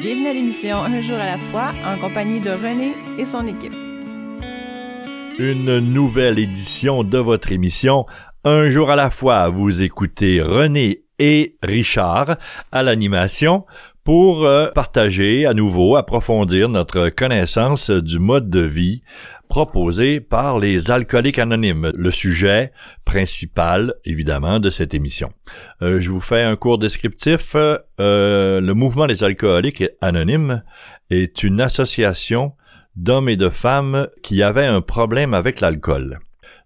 Bienvenue à l'émission Un jour à la fois en compagnie de René et son équipe. Une nouvelle édition de votre émission Un jour à la fois. Vous écoutez René et Richard à l'animation pour euh, partager à nouveau, approfondir notre connaissance du mode de vie proposé par les alcooliques anonymes, le sujet principal évidemment de cette émission. Euh, je vous fais un court descriptif. Euh, le mouvement des alcooliques anonymes est une association d'hommes et de femmes qui avaient un problème avec l'alcool.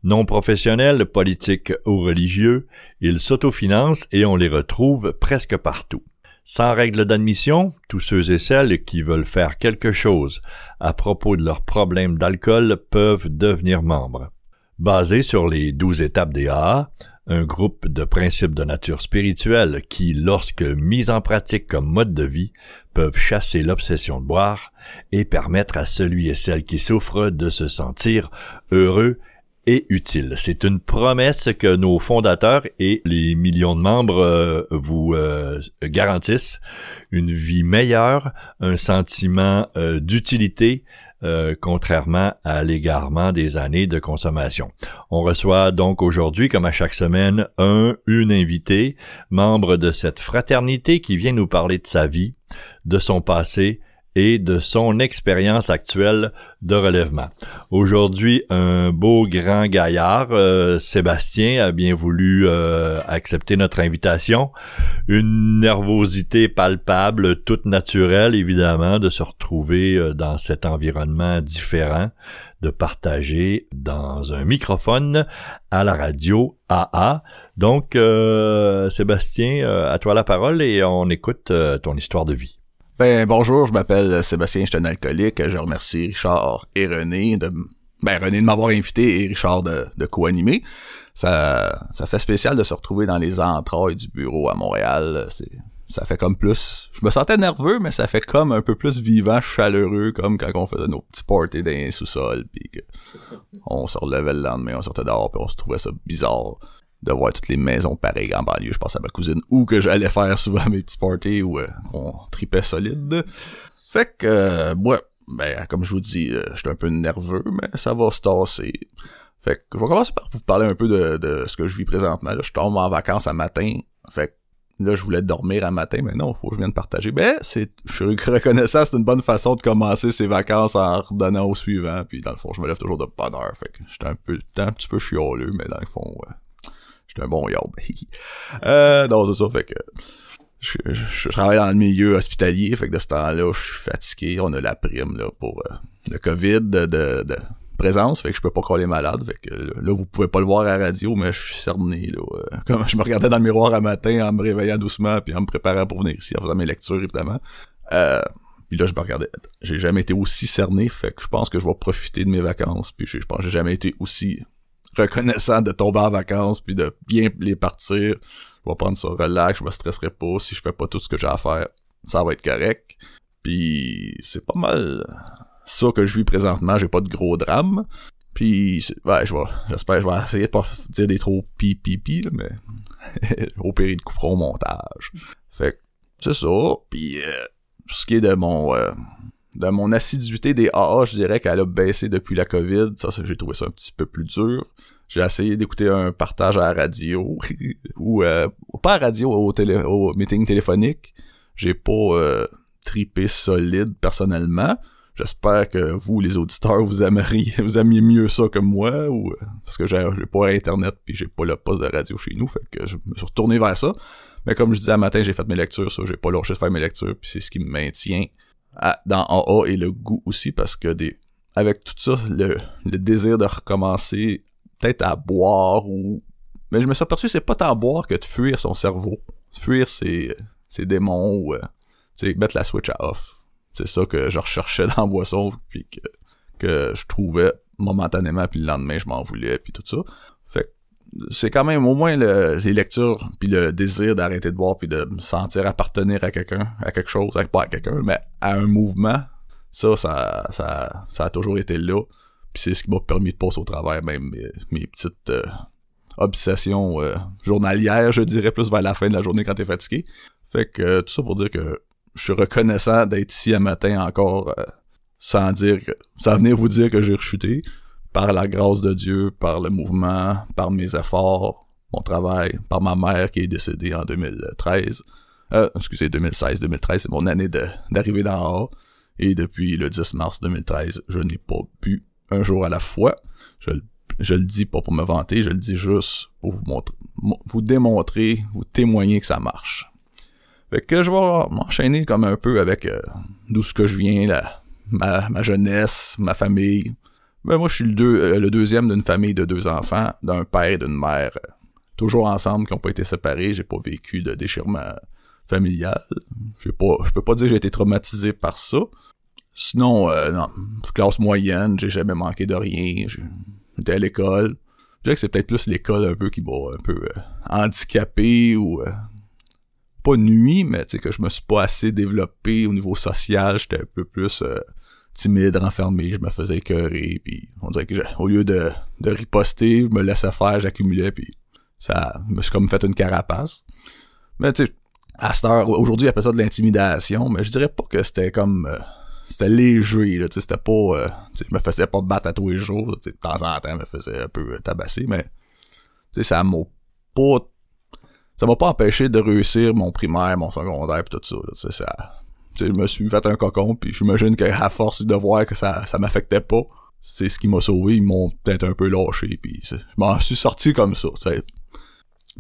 Non professionnels, politiques ou religieux, ils s'autofinancent et on les retrouve presque partout. Sans règle d'admission, tous ceux et celles qui veulent faire quelque chose à propos de leurs problèmes d'alcool peuvent devenir membres. Basé sur les douze étapes des AA, un groupe de principes de nature spirituelle qui, lorsque mis en pratique comme mode de vie, peuvent chasser l'obsession de boire et permettre à celui et celle qui souffrent de se sentir heureux et utile. C'est une promesse que nos fondateurs et les millions de membres euh, vous euh, garantissent une vie meilleure, un sentiment euh, d'utilité, contrairement à l'égarement des années de consommation. On reçoit donc aujourd'hui, comme à chaque semaine, un, une invitée, membre de cette fraternité qui vient nous parler de sa vie, de son passé, et de son expérience actuelle de relèvement. Aujourd'hui, un beau grand gaillard, euh, Sébastien, a bien voulu euh, accepter notre invitation. Une nervosité palpable, toute naturelle, évidemment, de se retrouver euh, dans cet environnement différent, de partager dans un microphone à la radio AA. Donc, Sébastien, à toi la parole et on écoute ton histoire de vie. Ben bonjour, je m'appelle Sébastien, je suis un alcoolique. Je remercie Richard et René de ben René de m'avoir invité et Richard de, de co-animer. Ça, ça fait spécial de se retrouver dans les entrailles du bureau à Montréal. C'est, ça fait comme plus. Je me sentais nerveux, mais ça fait comme un peu plus vivant, chaleureux, comme quand on faisait nos petits parties dans les sous-sols, puis que on se relevait le lendemain, on sortait dehors, puis on se trouvait ça bizarre de voir toutes les maisons pareilles en banlieue. Je pense à ma cousine ou que j'allais faire souvent mes petits parties où euh, on tripait solide. Fait que euh, moi, ben comme je vous dis, euh, j'étais un peu nerveux, mais ça va se tasser. Fait que je vais commencer par vous parler un peu de, de ce que je vis présentement. Là, je tombe en vacances à matin. Fait que là, je voulais dormir à matin, mais non, faut que je vienne partager. Ben, c'est, je suis reconnaissant, c'est une bonne façon de commencer ses vacances en redonnant au suivant. Puis dans le fond, je me lève toujours de bonne heure. Fait que j'étais un peu, un petit peu chioleux, mais dans le fond, ouais J'étais un bon yard. euh, non, c'est ça, fait que je, travaille dans le milieu hospitalier, fait que de ce temps-là, je suis fatigué. On a la prime là, pour euh, le COVID de, présence, fait que je peux pas coller malade. Fait que là, vous pouvez pas le voir à la radio, mais je suis cerné. Là, euh, comme je me regardais dans le miroir un matin en me réveillant doucement puis en me préparant pour venir ici en faisant mes lectures, évidemment. Euh, puis là, je me regardais. J'ai jamais été aussi cerné, fait que je pense que je vais profiter de mes vacances. Puis je, je pense que j'ai jamais été aussi reconnaissant de tomber en vacances puis de bien les partir. Je vais prendre ça relax, je me stresserai pas si je fais pas tout ce que j'ai à faire. Ça va être correct. Puis c'est pas mal ça que je vis présentement, j'ai pas de gros drame. Puis ouais, je vais j'espère je vais essayer de pas dire des trop pi pi pi là, mais pire de couperont au montage. Fait que c'est ça. Puis euh, ce qui est de mon euh, de mon assiduité des AA, je dirais qu'elle a baissé depuis la COVID. Ça, j'ai trouvé ça un petit peu plus dur. J'ai essayé d'écouter un partage à la radio, ou euh, pas à radio, au, télé, au meeting téléphonique. J'ai pas euh, tripé solide personnellement. J'espère que vous, les auditeurs, vous aimeriez, vous aimiez mieux ça que moi, ou euh, parce que j'ai, j'ai pas internet puis j'ai pas le poste de radio chez nous, fait que je me suis retourné vers ça. Mais comme je disais à matin, j'ai fait mes lectures, ça, j'ai pas lâché de faire mes lectures, puis c'est ce qui me maintient dans AA et le goût aussi parce que des avec tout ça le, le désir de recommencer peut-être à boire ou mais je me suis aperçu c'est pas tant boire que de fuir son cerveau. Fuir ses, ses démons ou euh, mettre la switch à off. C'est ça que je recherchais dans la boisson puis que, que je trouvais momentanément puis le lendemain je m'en voulais puis tout ça. Fait c'est quand même au moins les lectures puis le désir d'arrêter de boire puis de me sentir appartenir à quelqu'un, à quelque chose, pas à quelqu'un, mais à un mouvement. Ça, ça, ça, ça a toujours été là. Puis c'est ce qui m'a permis de passer au travers même mes, petites euh, obsessions euh, journalières, je dirais, plus vers la fin de la journée quand t'es fatigué. Fait que tout ça pour dire que je suis reconnaissant d'être ici un matin encore euh, sans dire que, sans venir vous dire que j'ai rechuté par la grâce de Dieu, par le mouvement, par mes efforts, mon travail, par ma mère qui est décédée en 2013. Euh, excusez, 2016, 2013, c'est mon année d'arrivée dans A. Et depuis le 10 mars 2013, je n'ai pas bu un jour à la fois. Je, je le dis pas pour me vanter, je le dis juste pour vous montrer, vous démontrer, vous témoigner que ça marche. Fait que je vais m'enchaîner comme un peu avec euh, d'où ce que je viens, la, ma, ma jeunesse, ma famille. Ben moi, je suis le, deux, euh, le deuxième d'une famille de deux enfants, d'un père et d'une mère, euh, toujours ensemble, qui n'ont pas été séparés. J'ai pas vécu de déchirement familial. J'ai pas, je peux pas dire que j'ai été traumatisé par ça. Sinon, euh, non, classe moyenne, j'ai jamais manqué de rien. J'étais à l'école. Je dirais que c'est peut-être plus l'école un peu qui m'a un peu euh, handicapé ou pas nuit, mais tu sais que je me suis pas assez développé au niveau social. J'étais un peu plus timide, renfermé. Je me faisais écœurer, puis on dirait que au lieu de, de riposter, je me laissais faire, j'accumulais, puis ça me suis comme fait une carapace. Mais tu sais, à cette heure, aujourd'hui, appelle ça de l'intimidation, mais je dirais pas que c'était comme c'était léger là, c'était pas euh, je me faisais pas battre à tous les jours, de temps en temps, je me faisais un peu tabasser mais ça m'a pas ça m'a pas empêché de réussir mon primaire, mon secondaire pis tout ça, là, ça je me suis fait un cocon puis j'imagine qu'à force de voir que ça ça m'affectait pas, c'est ce qui m'a sauvé, ils m'ont peut-être un peu lâché puis je m'en suis sorti comme ça,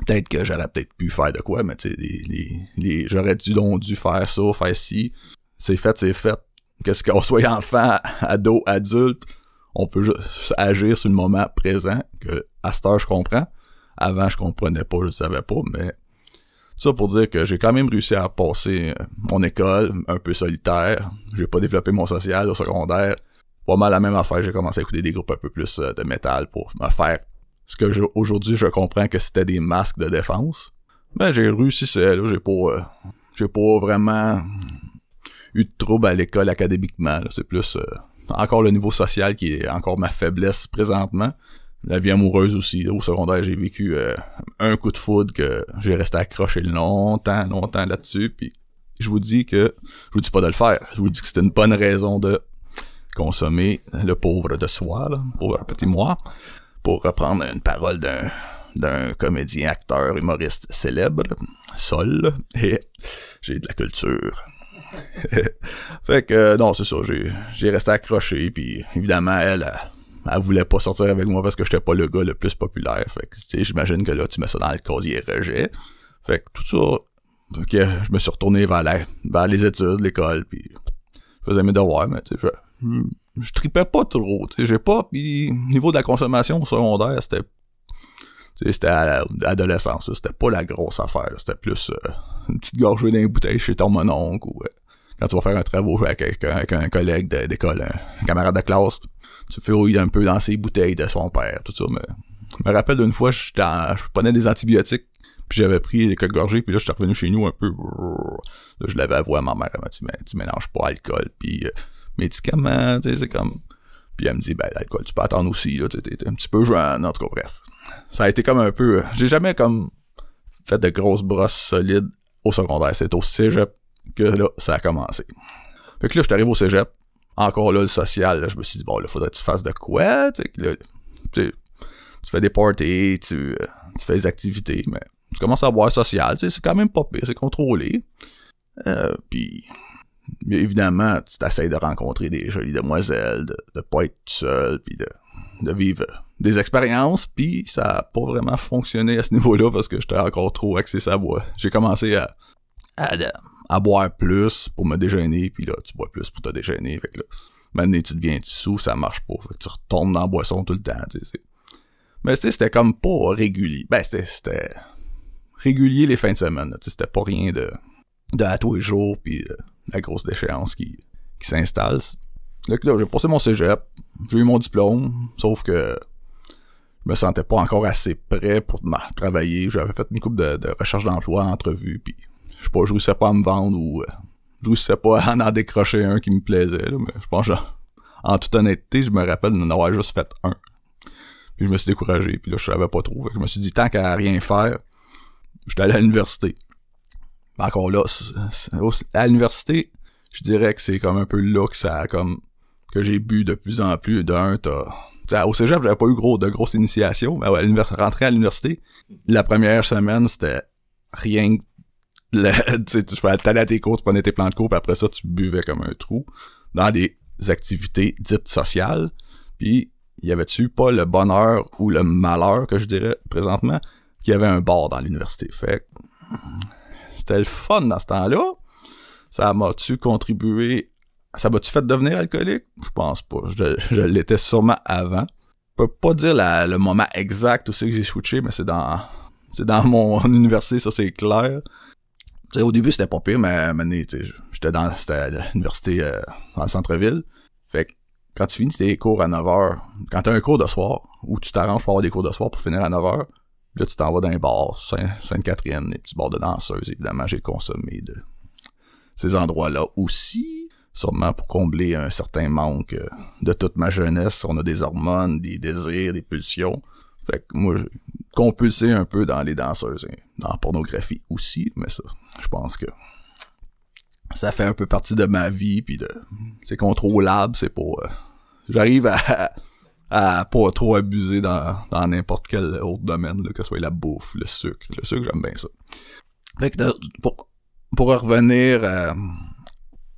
peut-être que j'aurais peut-être pu faire de quoi, mais tu sais, les, les, j'aurais dû donc dû faire ça, faire ci. C'est fait, c'est fait ce qu'on soit enfant, ado, adulte, on peut juste agir sur le moment présent, que à cette heure je comprends. Avant je comprenais pas, je savais pas, mais ça pour dire que j'ai quand même réussi à passer euh, mon école un peu solitaire. J'ai pas développé mon social au secondaire. Pas mal la même affaire, j'ai commencé à écouter des groupes un peu plus euh, de métal pour me faire ce que aujourd'hui je comprends que c'était des masques de défense. Mais j'ai réussi ça, là, j'ai pas euh, j'ai pas vraiment eu de troubles à l'école académiquement. C'est plus encore le niveau social qui est encore ma faiblesse présentement. La vie amoureuse aussi. Au secondaire, j'ai vécu euh, un coup de foudre que j'ai resté accroché longtemps, longtemps là-dessus. Puis je vous dis que je vous dis pas de le faire. Je vous dis que c'était une bonne raison de consommer le pauvre de soi, là, pauvre petit moi, pour reprendre une parole d'un d'un comédien, acteur, humoriste célèbre, Sol, et j'ai de la culture. fait que non, c'est ça, j'ai resté accroché puis évidemment elle, voulait pas sortir avec moi parce que j'étais pas le gars le plus populaire. Fait que j'imagine que là tu mets ça dans le casier rejet. Fait que tout ça ok je me suis retourné vers, vers les études, l'école puis je faisais mes devoirs mais sais je je tripais pas trop, j'ai pas puis niveau de la consommation secondaire, c'était c'était à l'adolescence, c'était pas la grosse affaire, c'était plus euh, une petite gorgée d'un bouteille chez ton mononcle ou euh, quand tu vas faire un travail avec, avec, un collègue d'école, un, camarade de classe, tu fais un peu dans ses bouteilles de son père, tout ça. Je me rappelle d'une fois, je, prenais des antibiotiques, puis j'avais pris quelques gorgées, puis là, je suis revenu chez nous un peu. Là, je l'avais avoué à ma mère, elle m'a dit, mais tu mélanges pas alcool, puis euh, médicaments, tu sais, c'est comme... Puis elle me dit, ben, l'alcool, tu peux attendre aussi, là, t'es un petit peu jeune, en tout cas, bref. Ça a été comme un peu... J'ai jamais, comme, fait de grosses brosses solides au secondaire. C'est au cégep que là, ça a commencé. Fait que là, je suis arrivé au cégep. Encore là, le social, là, je me suis dit, bon, là, faudrait que tu fasses de quoi? Tu fais des parties, tu, euh, tu fais des activités, mais tu commences à boire social, c'est quand même pas pire, c'est contrôlé. Euh, puis évidemment, tu t'essayes de rencontrer des jolies demoiselles, de, de pas être seul, puis de, de vivre des expériences, puis ça a pas vraiment fonctionné à ce niveau-là parce que j'étais encore trop axé à boire. J'ai commencé à, à, à boire plus pour me déjeuner, puis là, tu bois plus pour te déjeuner. Fait que là, maintenant, tu deviens sous, ça marche pas. Fait que tu retournes dans la boisson tout le temps, tu sais. Mais c'était comme pas régulier. Ben, c'était régulier les fins de semaine. C'était pas rien de, de à tous les jours, puis euh, la grosse déchéance qui, qui s'installe. Là, là j'ai passé mon cégep, j'ai eu mon diplôme, sauf que je me sentais pas encore assez prêt pour travailler. J'avais fait une coupe de, de recherche d'emploi, entrevue, puis je sais pas, je pas à me vendre ou euh, je réussissais pas à en décrocher un qui me plaisait, là, mais je pense en toute honnêteté, je me rappelle d'en avoir juste fait un. Puis je me suis découragé, puis là, je savais pas trop. je me suis dit, tant qu'à rien faire, j'étais allé à l'université. encore là, à l'université, je dirais que c'est comme un peu là que ça a comme que j'ai bu de plus en plus. D'un, t'as au cégep, j'avais pas eu de grosses initiations, mais ouais, rentrer à l'université, la première semaine, c'était rien tu allais à tes cours, tu prenais tes plans de cours, puis après ça, tu buvais comme un trou dans des activités dites sociales. Puis, y avait-tu pas le bonheur ou le malheur, que je dirais présentement, qu'il y avait un bar dans l'université? Fait c'était le fun dans ce temps-là. Ça m'a-tu contribué ça m'a-tu fait devenir alcoolique? Je pense pas. Je, l'étais sûrement avant. Je peux pas dire le moment exact où c'est que j'ai switché, mais c'est dans c'est dans mon université, ça c'est clair au début, c'était pas pire, mais maintenant, j'étais dans l'université euh, dans le centre-ville. Fait que quand tu finis tes cours à 9h, quand t'as un cours de soir, ou tu t'arranges pour avoir des cours de soir pour finir à 9h, là, tu t'en vas dans les bars, Sainte-Catherine, les petits bars de danseuses, évidemment, j'ai consommé de ces endroits-là aussi, sûrement pour combler un certain manque euh, de toute ma jeunesse. On a des hormones, des désirs, des pulsions. Fait que moi, j'ai compulsé un peu dans les danseuses, hein, dans la pornographie aussi, mais ça, je pense que ça fait un peu partie de ma vie, puis de c'est contrôlable, c'est pas... Euh, j'arrive à, à pas trop abuser dans n'importe quel autre domaine, que ce soit la bouffe, le sucre. Le sucre, j'aime bien ça. Fait que pour, pour revenir à,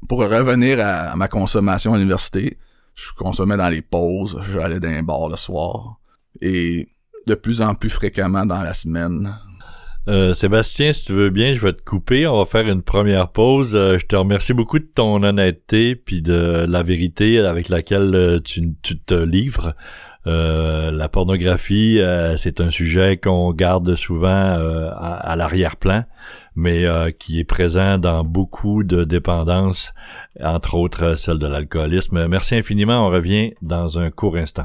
pour revenir à ma consommation à l'université, je consommais dans les pauses, j'allais dans un bar le soir, et de plus en plus fréquemment dans la semaine. Euh, Sébastien, si tu veux bien, je vais te couper. On va faire une première pause. Euh, je te remercie beaucoup de ton honnêteté puis de la vérité avec laquelle euh, tu, te livres. la pornographie, c'est un sujet qu'on garde souvent à, l'arrière-plan, mais qui est présent dans beaucoup de dépendances, entre autres celle de l'alcoolisme. Merci infiniment. On revient dans un court instant.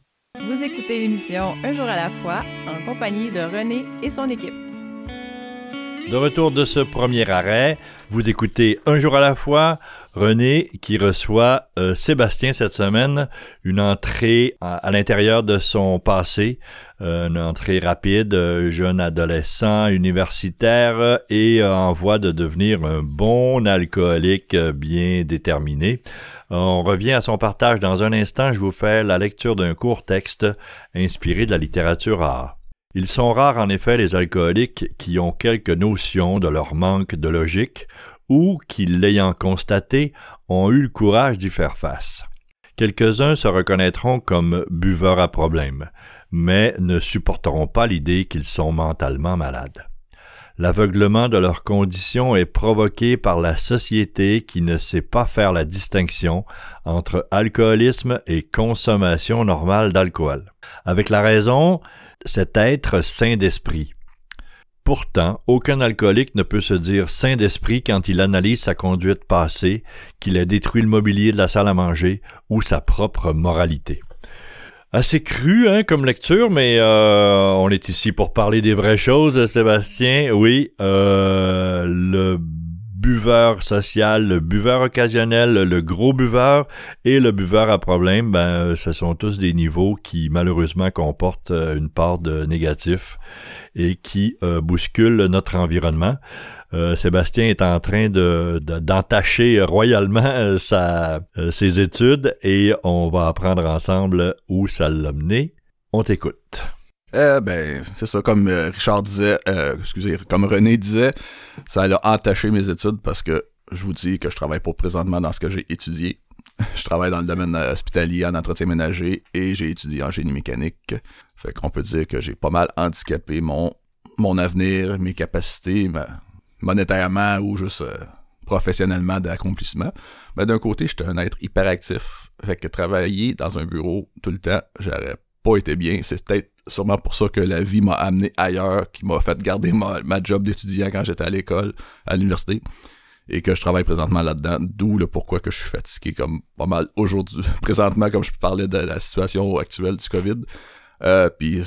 Vous écoutez l'émission Un jour à la fois en compagnie de René et son équipe. De retour de ce premier arrêt, vous écoutez Un jour à la fois, René qui reçoit euh, Sébastien cette semaine, une entrée à, l'intérieur de son passé, euh, une entrée rapide, euh, jeune adolescent, universitaire et en voie de devenir un bon alcoolique bien déterminé. On revient à son partage dans un instant. Je vous fais la lecture d'un court texte inspiré de la littérature rare. Ils sont rares en effet les alcooliques qui ont quelques notions de leur manque de logique ou qui, l'ayant constaté, ont eu le courage d'y faire face. Quelques-uns se reconnaîtront comme buveurs à problème, mais ne supporteront pas l'idée qu'ils sont mentalement malades. L'aveuglement de leur condition est provoqué par la société qui ne sait pas faire la distinction entre alcoolisme et consommation normale d'alcool. Avec la raison, cet être sain d'esprit. Pourtant, aucun alcoolique ne peut se dire sain d'esprit quand il analyse sa conduite passée, qu'il a détruit le mobilier de la salle à manger ou sa propre moralité assez cru hein, comme lecture, mais euh, on est ici pour parler des vraies choses, Sébastien. Oui, euh, le buveur social, buveur occasionnel, le gros buveur et le buveur à problème, ben, ce sont tous des niveaux qui malheureusement comportent euh, une part de négatif et qui bousculent notre environnement. Euh, Sébastien est en train de, d'entacher royalement euh, sa, euh, ses études et on va apprendre ensemble où ça l'a mené. On t'écoute. Eh ben, c'est ça, comme Richard disait, excusez, comme René disait, ça a entaché mes études parce que je vous dis que je travaille pas présentement dans ce que j'ai étudié. Je travaille dans le domaine hospitalier en entretien ménager et j'ai étudié en génie mécanique. Fait qu'on peut dire que j'ai pas mal handicapé mon, mon avenir, mes capacités, ma, monétairement ou juste euh, professionnellement d'accomplissement. Mais d'un côté, j'étais un être hyperactif. Fait que travailler dans un bureau tout le temps, j'aurais pas été bien. C'est peut-être sûrement pour ça que la vie m'a amené ailleurs, qui m'a fait garder ma, ma job d'étudiant quand j'étais à l'école, à l'université, et que je travaille présentement là-dedans, d'où le pourquoi que je suis fatigué comme pas mal aujourd'hui, présentement, comme je parler de la situation actuelle du COVID. Euh, puis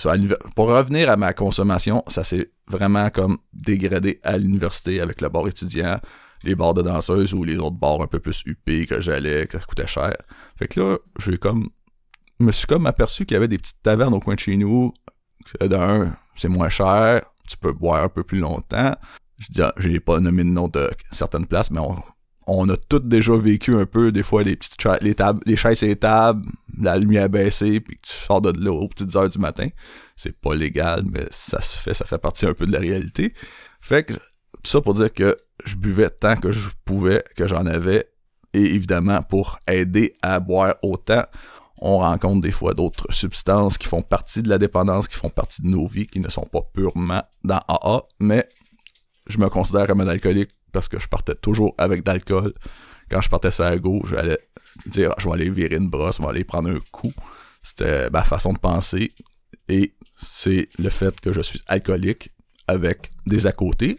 pour revenir à ma consommation, ça s'est vraiment comme dégradé à l'université avec le bar étudiant, les bars de danseuses ou les autres bars un peu plus huppés que j'allais, que ça coûtait cher. Fait que là, j'ai comme me suis comme aperçu qu'il y avait des petites tavernes au coin de chez nous. D'un, c'est moins cher, tu peux boire un peu plus longtemps. Je dis, ah, pas nommé le nom de certaines places, mais on, on a toutes déjà vécu un peu, des fois, les petites les tables, les chaises et les tables, la lumière baissée, puis tu sors de là aux petites heures du matin. C'est pas légal, mais ça se fait, ça fait partie un peu de la réalité. Fait que, tout ça pour dire que je buvais tant que je pouvais, que j'en avais, et évidemment, pour aider à boire autant, on rencontre des fois d'autres substances qui font partie de la dépendance, qui font partie de nos vies, qui ne sont pas purement dans AA, mais je me considère comme un alcoolique parce que je partais toujours avec d'alcool. Quand je partais sur la gauche, j'allais dire je vais aller virer une brosse, je vais aller prendre un coup. C'était ma façon de penser. Et c'est le fait que je suis alcoolique avec des à côté.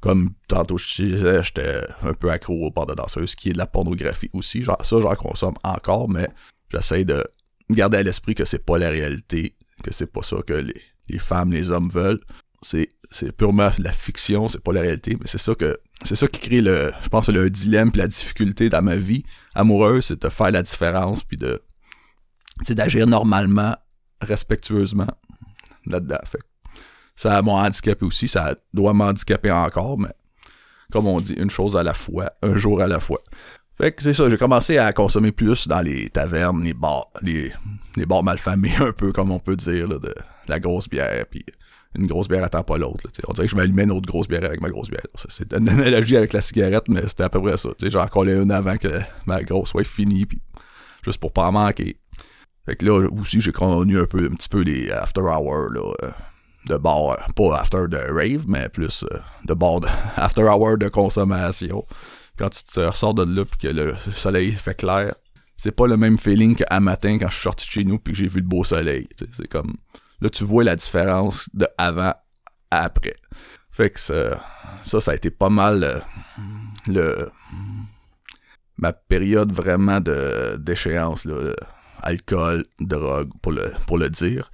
Comme tantôt je disais, j'étais un peu accro au bord de danseuse, qui est de la pornographie aussi. Genre, ça, j'en consomme encore, mais j'essaie de garder à l'esprit que c'est pas la réalité, que c'est pas ça que les, les femmes, les hommes veulent. C'est, purement la fiction, c'est pas la réalité, mais c'est ça que c'est ça qui crée le je pense le dilemme puis la difficulté dans ma vie amoureuse, c'est de faire la différence puis de d'agir normalement, respectueusement là-dedans. Ça m'a handicapé aussi, ça doit m'handicaper encore, mais comme on dit, une chose à la fois, un jour à la fois. Fait que c'est ça, j'ai commencé à consommer plus dans les tavernes, les bars, les, les bars malfamés, un peu comme on peut dire, de, la grosse bière, puis une grosse bière attend pas l'autre. On dirait que je m'allumais une autre grosse bière avec ma grosse bière. C'est une analogie avec la cigarette, mais c'était à peu près ça. J'en collais une avant que ma grosse soit finie, puis juste pour pas en manquer. Fait que là aussi j'ai connu un peu un petit peu des after hours euh, de bar, pas after de rave, mais plus euh, de bar de after hour de consommation quand tu te ressors de là puis que le soleil fait clair, c'est pas le même feeling qu'à matin quand je suis sorti de chez nous puis que j'ai vu le beau soleil. C'est comme là tu vois la différence de avant à après. Fait que ça, ça, a été pas mal euh, le, ma période vraiment de d'échéance là, alcool, drogue pour le pour le dire.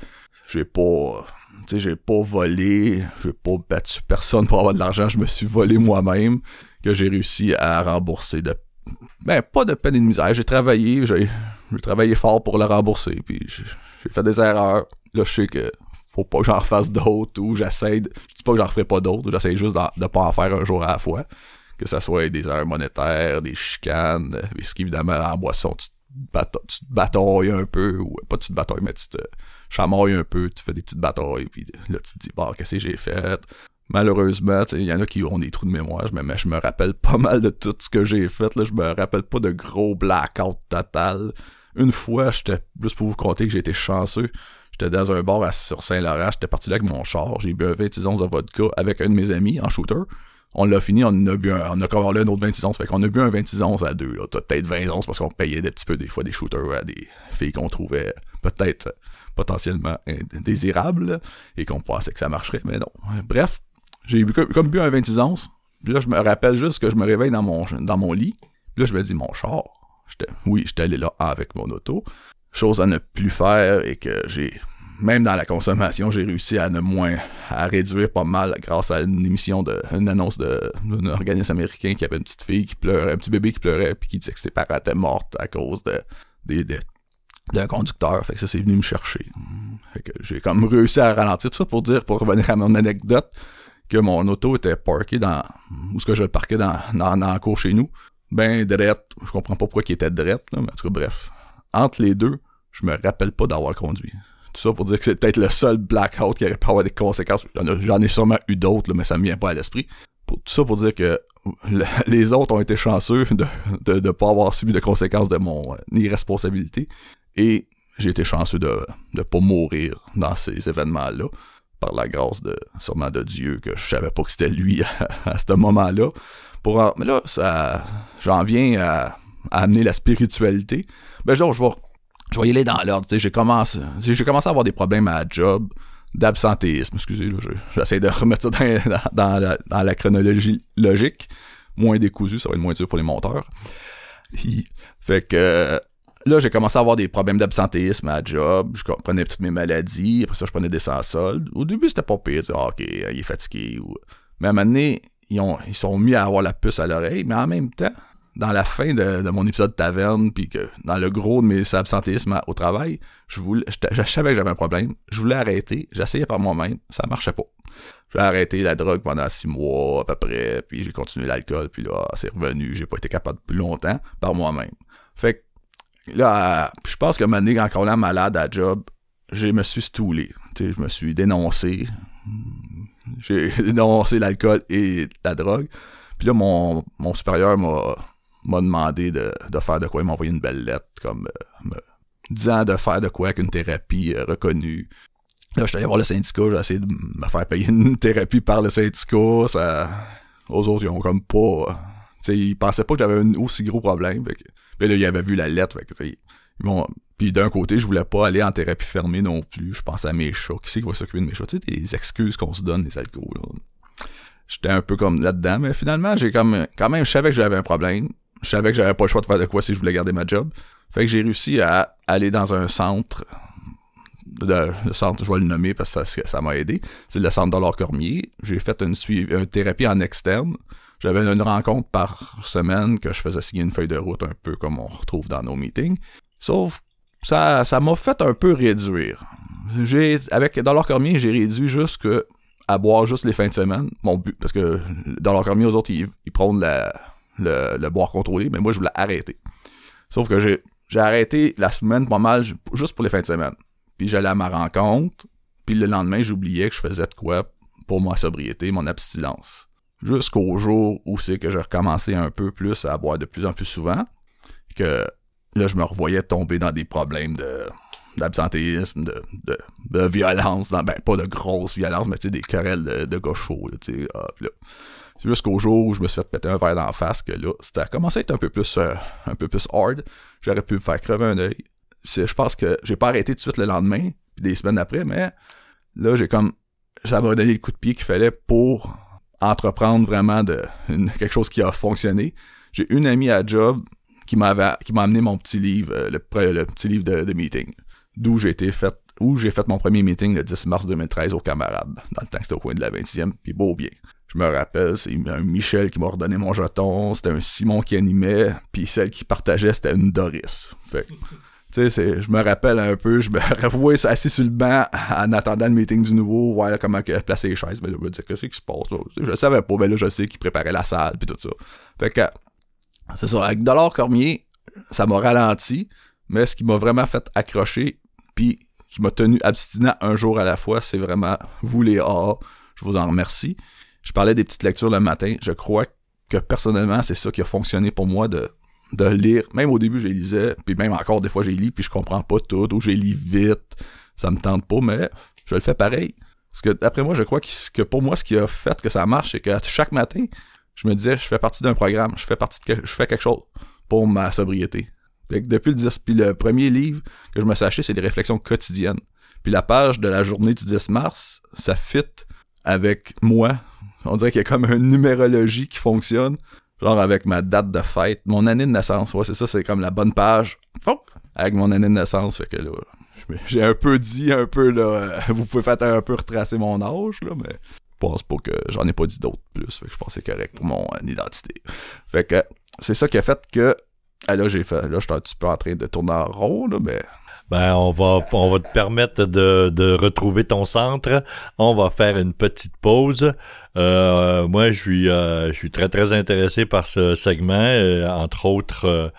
J'ai pas j'ai pas volé, j'ai pas battu personne pour avoir de l'argent, je me suis volé moi-même que j'ai réussi à rembourser de ben pas de peine et de misère, j'ai travaillé, j'ai travaillé fort pour le rembourser puis j'ai fait des erreurs. Là, je sais que faut pas que j'en refasse d'autres ou j'essaie de, je dis pas que j'en referai pas d'autres, j'essaie juste de, pas en faire un jour à la fois, que ça soit des erreurs monétaires, des chicanes, ce qu'évidemment en boisson tu te, batailles un peu ou pas tu te batailles mais tu te chamoilles un peu, tu fais des petites batailles puis là tu te dis bah qu'est-ce que j'ai fait? Malheureusement, il y en a qui ont des trous de mémoire, mais je me rappelle pas mal de tout ce que j'ai fait. Là, je me rappelle pas de gros blackout total. Une fois, j'étais juste pour vous compter que été chanceux. J'étais dans un bar sur Saint-Laurent, j'étais parti là avec mon char, j'ai bu un 26 onces de vodka avec un de mes amis en shooter. On l'a fini, on a bu un, on a commandé un autre 26 onces, fait qu'on a bu un 26 onces à deux, Peut-être 20 onces parce qu'on payait des petits peu des fois des shooters à des filles qu'on trouvait peut-être potentiellement indésirables et qu'on pensait que ça marcherait, mais non. Bref, j'ai comme bu un 26 onces. Puis là, je me rappelle juste que je me réveille dans mon, dans mon lit. Puis là, je me dis, mon char. Oui, j'étais allé là avec mon auto. Chose à ne plus faire et que j'ai, même dans la consommation, j'ai réussi à ne moins, à réduire pas mal grâce à une émission de, une annonce d'un organisme américain qui avait une petite fille qui pleurait, un petit bébé qui pleurait puis qui disait que ses parents étaient mortes à cause de, d'un conducteur. Fait que ça, c'est venu me chercher. Fait que j'ai comme réussi à ralentir tout ça pour dire, pour revenir à mon anecdote, que mon auto était parké dans où ce que je le parquais dans, dans, dans la cour chez nous. Ben drette, je comprends pas pourquoi il était drette, là, mais en tout cas bref. Entre les deux, je me rappelle pas d'avoir conduit. Tout ça pour dire que c'est peut-être le seul blackout qui aurait pu avoir des conséquences. J'en ai sûrement eu d'autres, mais ça me vient pas à l'esprit. Tout ça pour dire que les autres ont été chanceux de de, de pas avoir subi de conséquences de mon euh, irresponsabilité. Et j'ai été chanceux de ne pas mourir dans ces événements-là par la grâce de sûrement de Dieu que je savais pas que c'était lui à, ce moment-là. Pour mais là ça j'en viens à, amener la spiritualité. Ben genre je vais je vais y aller dans l'ordre. J'ai commencé, j'ai commencé à avoir des problèmes à job d'absentéisme. Excusez, j'essaie de remettre ça dans, la, dans, la, chronologie logique. Moins décousu, ça va être moins dur pour les monteurs. fait que là, j'ai commencé à avoir des problèmes d'absentéisme à job. Je prenais toutes mes maladies. Après ça, je prenais des sans soldes. Au début, c'était pas pire. Ah, OK, il est fatigué. Mais à un moment donné, ils, ont, ils sont mis à avoir la puce à l'oreille. Mais en même temps, dans la fin de, mon épisode de taverne, puis que dans le gros de mes absentéismes au travail, je voulais, que j'avais un problème. Je voulais arrêter. J'essayais par moi-même. Ça marchait pas. J'ai arrêté la drogue pendant six mois à peu près, puis j'ai continué l'alcool, puis là, c'est revenu. J'ai pas été capable plus longtemps par moi-même. Fait que là, je pense que donné, quand on est malade à job, je me suis stoulé. je me suis dénoncé. J'ai dénoncé l'alcool et la drogue. Puis là, mon, mon supérieur m'a m'a demandé de, faire de quoi. Il m'a envoyé une belle lettre comme euh, me disant de faire de quoi avec une thérapie euh, reconnue. Là, je suis allé voir le syndicat, j'ai essayé de me faire payer une thérapie par le syndicat. Ça, aux autres, ils ont comme pas. ils pensaient pas que j'avais un aussi gros problème. Fait puis là, ils avaient vu la lettre. Fait ils puis d'un côté, je voulais pas aller en thérapie fermée non plus. Je pensais à mes chats. Qui c'est qui va s'occuper de mes chats? Tu sais, des excuses qu'on se donne, les alcools. J'étais un peu comme là-dedans, mais finalement, j'ai comme quand même, je savais que j'avais un problème je savais que j'avais pas le choix de faire de quoi si je voulais garder ma job. Fait que j'ai réussi à aller dans un centre. Le centre, je vais le nommer parce que ça, m'a aidé. C'est le centre Dollar Cormier. J'ai fait une, une thérapie en externe. J'avais une rencontre par semaine que je faisais signer une feuille de route un peu comme on retrouve dans nos meetings. Sauf ça ça m'a fait un peu réduire. J'ai avec Dollar Cormier, j'ai réduit juste que à boire juste les fins de semaine. Mon but parce que Dollar Cormier aux autres ils, ils prônent la le, boire contrôlé, mais moi, je voulais arrêter. Sauf que j'ai, arrêté la semaine pas mal, juste pour les fins de semaine. Puis j'allais à ma rencontre, puis le lendemain, j'oubliais que je faisais de quoi pour ma sobriété, mon abstinence. Jusqu'au jour où c'est que j'ai recommencé un peu plus à boire de plus en plus souvent, que là, je me revoyais tomber dans des problèmes de d'absentéisme, de, de, violence, ben pas de grosse violence, mais tu sais, des querelles de, de gauchos, tu sais, ah, là. Jusqu'au jour où je me suis fait péter un verre d'en face, que là, c'était commencé à être un peu plus, euh, un peu plus hard. J'aurais pu me faire crever un œil. Je pense que j'ai pas arrêté tout de suite le lendemain, puis des semaines après, mais là, j'ai comme, ça m'a donné le coup de pied qu'il fallait pour entreprendre vraiment de quelque chose qui a fonctionné. J'ai une amie à job qui m'avait qui m'a amené mon petit livre, euh, le, petit livre de, meeting, d'où j'ai été fait où j'ai fait mon premier meeting le 10 mars 2013 au camarade, dans le temps que c'était au coin de la 20e, puis beau bien. Je me rappelle, c'est un Michel qui m'a redonné mon jeton, c'était un Simon qui animait, puis celle qui partageait, c'était une Doris. Tu sais, je me rappelle un peu, je me revois assis sur le banc en attendant le meeting du nouveau, voir comment placer les chaises. Mais ben là, je me dire, qu'est-ce qui se passe? Je savais pas, mais ben là, je sais qu'il préparait la salle, puis tout ça. Fait que, c'est ça, avec Dollar Cormier, ça m'a ralenti, mais ce qui m'a vraiment fait accrocher, puis qui m'a tenu abstinent un jour à la fois, c'est vraiment vous les A. Je vous en remercie. Je parlais des petites lectures le matin. Je crois que personnellement, c'est ça qui a fonctionné pour moi de, de lire. Même au début, je lisais, puis même encore des fois, j'ai lu, puis je comprends pas tout, ou j'ai lu vite. Ça me tente pas, mais je le fais pareil. Parce que d'après moi, je crois que, pour moi, ce qui a fait que ça marche, c'est que chaque matin, je me disais, je fais partie d'un programme, je fais partie de, je fais quelque chose pour ma sobriété depuis le 10, puis le premier livre que je me acheté, c'est des réflexions quotidiennes. Puis la page de la journée du 10 mars, ça fit avec moi. On dirait qu'il y a comme une numérologie qui fonctionne. Genre avec ma date de fête, mon année de naissance. Ouais, c'est ça, c'est comme la bonne page. Avec mon année de naissance. Fait que là, j'ai un peu dit, un peu là, euh, vous pouvez faire un peu retracer mon âge, là, mais je pense pas que j'en ai pas dit d'autres plus. Fait que je pense que c'est correct pour mon identité. Fait que c'est ça qui a fait que ah, là, j'ai fait, là, je suis un petit peu en train de tourner en rond, là, mais. Ben, on va, on va te permettre de, de retrouver ton centre. On va faire une petite pause. Euh, moi, je suis, euh, je suis très, très intéressé par ce segment, euh, entre autres,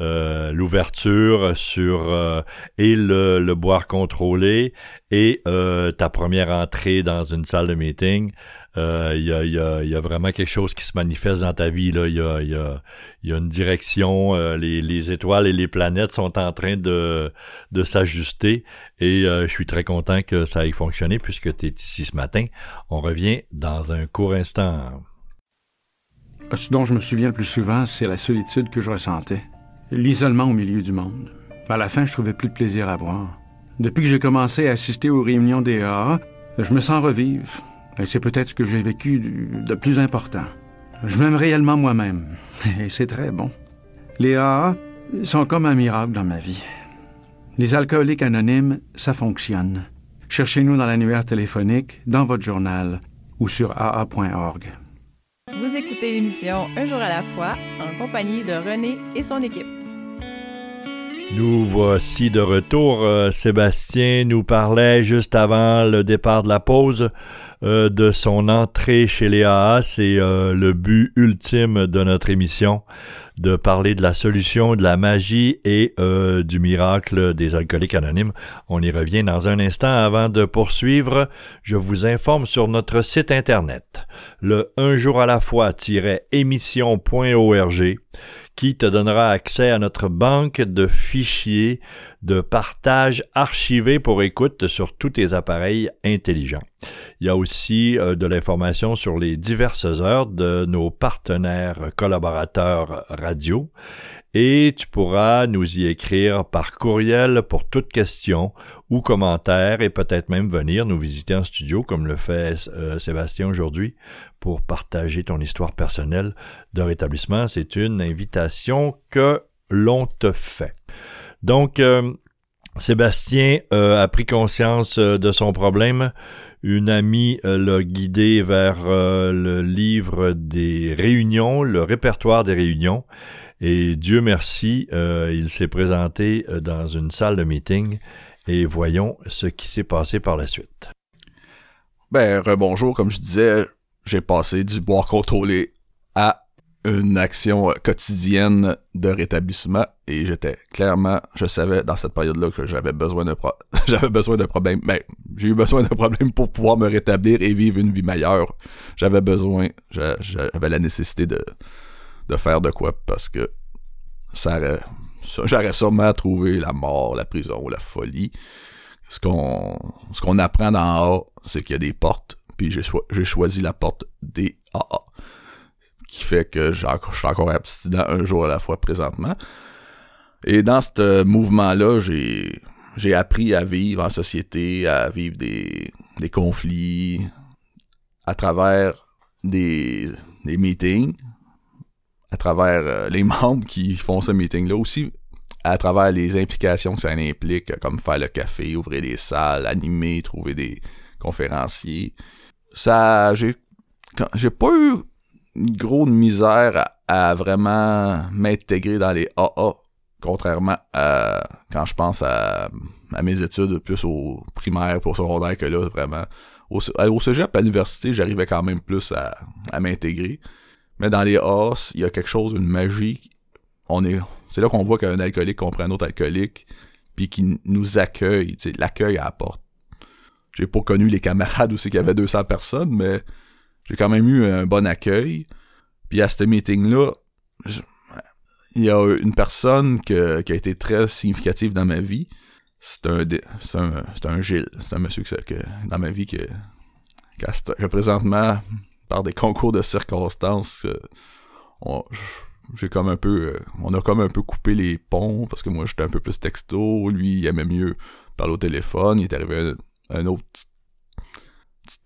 euh, l'ouverture sur et le, le, boire contrôlé et ta première entrée dans une salle de meeting il euh, y, a, a, a, vraiment quelque chose qui se manifeste dans ta vie. Il y a, a, a une direction, euh, les, les, étoiles et les planètes sont en train de, s'ajuster et euh, je suis très content que ça ait fonctionné puisque tu es ici ce matin. On revient dans un court instant. Ce dont je me souviens le plus souvent, c'est la solitude que je ressentais, l'isolement au milieu du monde. À la fin, je trouvais plus de plaisir à boire. Depuis que j'ai commencé à assister aux réunions des AA, je me sens revivre. Et c'est peut-être ce que j'ai vécu de plus important. Je m'aime réellement moi-même. Et c'est très bon. Les AA sont comme un miracle dans ma vie. Les alcooliques anonymes, ça fonctionne. Cherchez-nous dans l'annuaire téléphonique, dans votre journal ou sur aa.org. Vous écoutez l'émission Un jour à la fois en compagnie de René et son équipe. Nous voici de retour. Euh, Sébastien nous parlait juste avant le départ de la pause euh, de son entrée chez les AA. C'est euh, le but ultime de notre émission, de parler de la solution, de la magie et du miracle des alcooliques anonymes. On y revient dans un instant. Avant de poursuivre, je vous informe sur notre site internet, le un jour à la fois-émission.org qui te donnera accès à notre banque de fichiers de partage archivés pour écoute sur tous tes appareils intelligents. Il y a aussi euh, de l'information sur les diverses heures de nos partenaires collaborateurs radio et tu pourras nous y écrire par courriel pour toute question ou commentaire et peut-être même venir nous visiter en studio comme le fait euh, Sébastien aujourd'hui pour partager ton histoire personnelle de rétablissement. C'est une invitation que l'on te fait. Donc, euh, Sébastien euh, a pris conscience de son problème. Une amie l'a guidé vers le livre des réunions, le répertoire des réunions. Et Dieu merci, euh, il s'est présenté euh, dans une salle de meeting et voyons ce qui s'est passé par la suite. Ben, rebonjour, comme je disais, j'ai passé du boire contrôlé à une action quotidienne de rétablissement et j'étais clairement, je savais dans cette période-là que j'avais besoin de j'avais besoin d'un problème. Ben, j'ai eu besoin d'un problème pour pouvoir me rétablir et vivre une vie meilleure. J'avais besoin, j'avais la nécessité de de faire de quoi parce que ça, j'aurais sûrement trouvé la mort, la prison, la folie. Ce qu'on ce qu'on apprend dans A, c'est qu'il y a des portes, puis j'ai j'ai choisi la porte des AA. Qui fait que je suis encore abstinent un jour à la fois présentement. Et dans ce mouvement-là, j'ai j'ai appris à vivre en société, à vivre des, des conflits à travers des, des meetings, à travers euh, les membres qui font ce meeting-là, aussi à travers les implications que ça implique, comme faire le café, ouvrir les salles, animer, trouver des conférenciers. Ça, j'ai, j'ai pas eu une grosse misère à, vraiment m'intégrer dans les AA, contrairement à quand je pense à, mes études plus au primaire, pour secondaire que là, vraiment. Au, au cégep, à l'université, j'arrivais quand même plus à, à m'intégrer. Mais dans les os, il y a quelque chose, une magie. On est, c'est là qu'on voit qu'un alcoolique comprend un autre alcoolique, puis qui nous accueille, l'accueil à la porte. J'ai pas connu les camarades où c'est qu'il y avait 200 personnes, mais j'ai quand même eu un bon accueil. Puis à ce meeting-là, il y a une personne qui a été très significative dans ma vie. C'est un, c'est un, c'est un Gilles. C'est un monsieur que, dans ma vie que, que présentement, par des concours de circonstances, euh, j'ai comme un peu, euh, on a comme un peu coupé les ponts parce que moi j'étais un peu plus texto, lui il aimait mieux parler au téléphone, il est arrivé un, autre